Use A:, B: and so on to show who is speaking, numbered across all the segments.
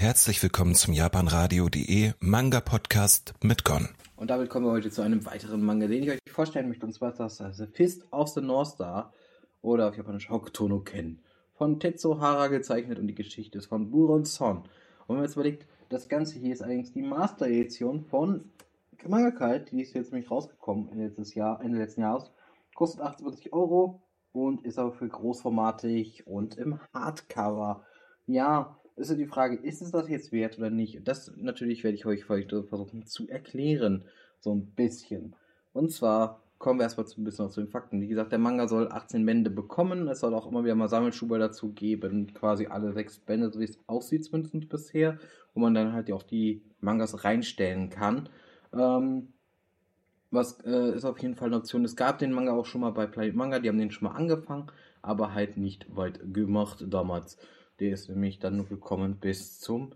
A: Herzlich willkommen zum japanradio.de Manga Podcast mit Gon.
B: Und damit kommen wir heute zu einem weiteren Manga, den ich euch vorstellen möchte. Und zwar ist das The Fist of the North Star oder auf Japanisch Hokuto Ken. Von Tetsuo Hara gezeichnet und die Geschichte ist von Buron Son. Und wenn man jetzt überlegt, das Ganze hier ist eigentlich die Master-Edition von Manga Kalt, die ist jetzt nämlich rausgekommen letztes Jahr, Ende letzten Jahres. Kostet 78 Euro und ist aber für großformatig und im Hardcover. Ja, ist ja die Frage, ist es das jetzt wert oder nicht? das natürlich werde ich euch versuchen zu erklären. So ein bisschen. Und zwar kommen wir erstmal ein bisschen zu den Fakten. Wie gesagt, der Manga soll 18 Bände bekommen. Es soll auch immer wieder mal Sammelschuber dazu geben. Quasi alle sechs Bände, so wie es aussieht, zumindest bisher. Wo man dann halt auch die Mangas reinstellen kann. Ähm, was äh, ist auf jeden Fall eine Option. Es gab den Manga auch schon mal bei Planet Manga. Die haben den schon mal angefangen. Aber halt nicht weit gemacht damals. Der ist nämlich dann nur gekommen bis zum,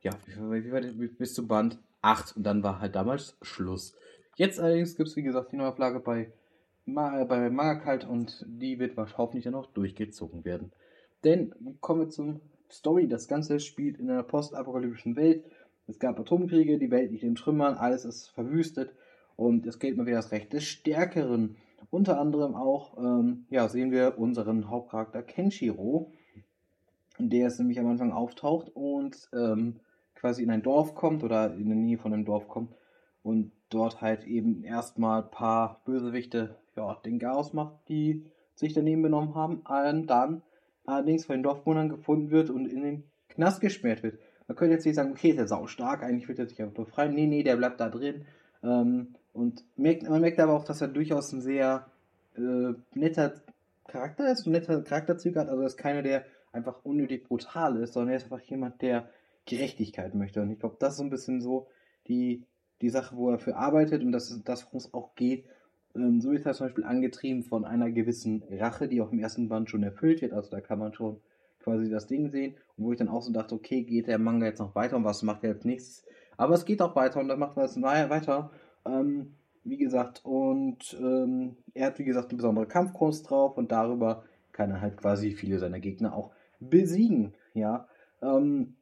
B: ja, wie, war das, bis zum Band 8 und dann war halt damals Schluss. Jetzt allerdings gibt es, wie gesagt, die Neuauflage bei, bei Magakalt und die wird hoffentlich dann auch durchgezogen werden. Denn kommen wir zum Story. Das Ganze spielt in einer postapokalyptischen Welt. Es gab Atomkriege, die Welt liegt in Trümmern, alles ist verwüstet und es gilt mal wieder das Recht des Stärkeren. Unter anderem auch ähm, ja, sehen wir unseren Hauptcharakter Kenshiro, der es nämlich am Anfang auftaucht und ähm, quasi in ein Dorf kommt oder in der Nähe von einem Dorf kommt und dort halt eben erstmal ein paar Bösewichte ja, den Chaos macht, die sich daneben benommen haben, und dann allerdings von den Dorfbewohnern gefunden wird und in den Knast gesperrt wird. Man könnte jetzt nicht sagen, okay, ist der sau stark, eigentlich wird er sich einfach befreien. Nee, nee, der bleibt da drin. Ähm, und merkt, man merkt aber auch, dass er durchaus ein sehr äh, netter Charakter ist, ein netter Charakterzüge hat. Also er ist keiner, der einfach unnötig brutal ist, sondern er ist einfach jemand, der Gerechtigkeit möchte. Und ich glaube, das ist so ein bisschen so die, die Sache, wo er für arbeitet und das ist das, worum es auch geht. Ähm, so ist er zum Beispiel angetrieben von einer gewissen Rache, die auch im ersten Band schon erfüllt wird. Also da kann man schon quasi das Ding sehen. Und wo ich dann auch so dachte, okay, geht der Manga jetzt noch weiter und was macht er als nächstes? Aber es geht auch weiter und dann macht man es weiter. Ähm, wie gesagt, und ähm, er hat, wie gesagt, eine besondere Kampfkunst drauf und darüber kann er halt quasi viele seiner Gegner auch besiegen. Ja. Ähm,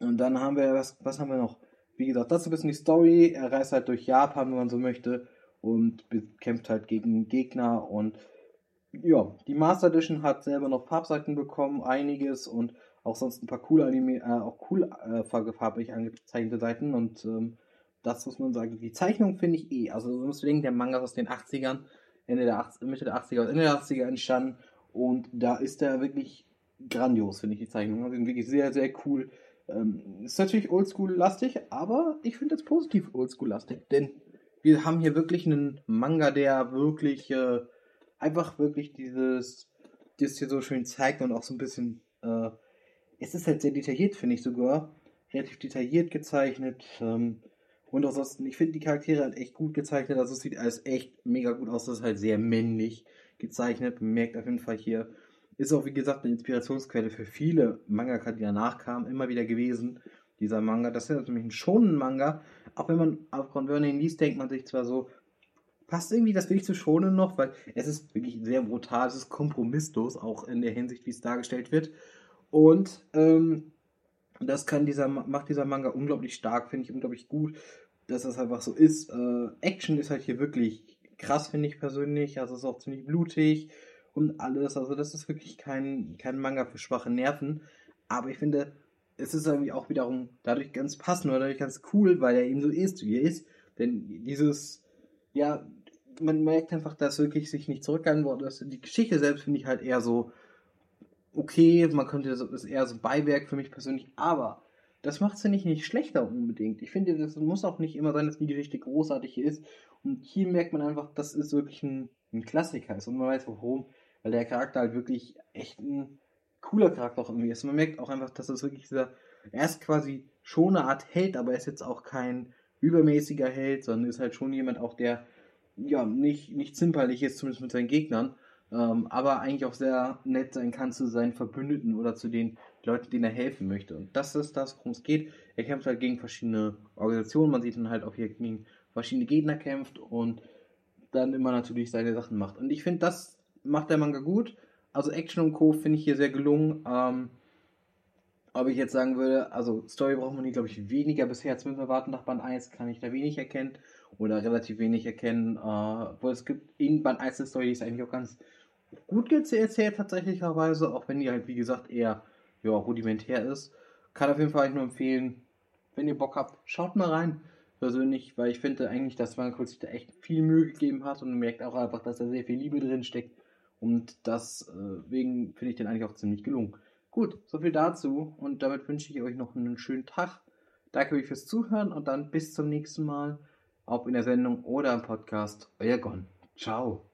B: und dann haben wir, was, was haben wir noch? Wie gesagt, das ist ein bisschen die Story. Er reist halt durch Japan, wenn man so möchte, und kämpft halt gegen Gegner. Und ja, die Master Edition hat selber noch Farbseiten bekommen, einiges und auch sonst ein paar coole Anime, äh, auch cool äh, farblich angezeichnete Seiten. Und ähm, das muss man sagen. Die Zeichnung finde ich eh. Also, du musst denken, der Manga ist aus den 80ern, Ende der 80, Mitte der 80er, Ende der 80er entstanden. Und da ist er wirklich grandios, finde ich die Zeichnungen. Die sind wirklich sehr, sehr cool. Ähm, ist natürlich oldschool-lastig, aber ich finde es positiv oldschool-lastig, denn wir haben hier wirklich einen Manga, der wirklich äh, einfach wirklich dieses, das hier so schön zeigt und auch so ein bisschen, äh, es ist halt sehr detailliert, finde ich sogar, relativ detailliert gezeichnet. Ähm, und ansonsten, ich finde die Charaktere halt echt gut gezeichnet, also es sieht alles echt mega gut aus, das ist halt sehr männlich gezeichnet, man merkt auf jeden Fall hier, ist auch, wie gesagt, eine Inspirationsquelle für viele Mangaka, die danach kamen, immer wieder gewesen. Dieser Manga, das ist nämlich ein schonen Manga. Auch wenn man auf Converting liest, denkt man sich zwar so, passt irgendwie das wirklich zu schonen noch, weil es ist wirklich sehr brutal, es ist kompromisslos, auch in der Hinsicht, wie es dargestellt wird. Und ähm, das kann dieser, macht dieser Manga unglaublich stark, finde ich unglaublich gut, dass das einfach so ist. Äh, Action ist halt hier wirklich krass, finde ich persönlich. Also es ist auch ziemlich blutig und alles. Also das ist wirklich kein, kein Manga für schwache Nerven. Aber ich finde, es ist irgendwie auch wiederum dadurch ganz passend oder dadurch ganz cool, weil er eben so ist, wie er ist. Denn dieses, ja, man merkt einfach, dass wirklich sich nicht zurückgehalten worden ist. Die Geschichte selbst finde ich halt eher so, okay, man könnte, das ist eher so Beiwerk für mich persönlich, aber das macht es ja nicht, nicht schlechter unbedingt. Ich finde, das muss auch nicht immer sein, dass die Geschichte großartig ist. Und hier merkt man einfach, dass es wirklich ein, ein Klassiker ist und man weiß, warum weil der Charakter halt wirklich echt ein cooler Charakter auch irgendwie ist. Man merkt auch einfach, dass es wirklich dieser, er ist quasi schon eine Art Held, aber er ist jetzt auch kein übermäßiger Held, sondern ist halt schon jemand auch, der ja nicht, nicht zimperlich ist, zumindest mit seinen Gegnern, ähm, aber eigentlich auch sehr nett sein kann zu seinen Verbündeten oder zu den Leuten, denen er helfen möchte. Und das ist das, worum es geht. Er kämpft halt gegen verschiedene Organisationen, man sieht dann halt auch hier gegen verschiedene Gegner kämpft und dann immer natürlich seine Sachen macht. Und ich finde, das macht der Manga gut. Also Action und Co. finde ich hier sehr gelungen. Ähm, ob ich jetzt sagen würde, also Story braucht man hier, glaube ich, weniger bisher als müssen wir warten nach Band 1, kann ich da wenig erkennen oder relativ wenig erkennen. Äh, wo es gibt in Band 1 eine Story, die ist eigentlich auch ganz gut erzählt tatsächlicherweise, auch wenn die halt, wie gesagt, eher ja, rudimentär ist. Kann auf jeden Fall nur empfehlen, wenn ihr Bock habt, schaut mal rein. Persönlich, weil ich finde eigentlich, dass man sich da echt viel Mühe gegeben hat und merkt auch einfach, dass da sehr viel Liebe drin steckt. Und deswegen finde ich den eigentlich auch ziemlich gelungen. Gut, soviel dazu und damit wünsche ich euch noch einen schönen Tag. Danke euch fürs Zuhören und dann bis zum nächsten Mal, ob in der Sendung oder im Podcast. Euer Gon. Ciao.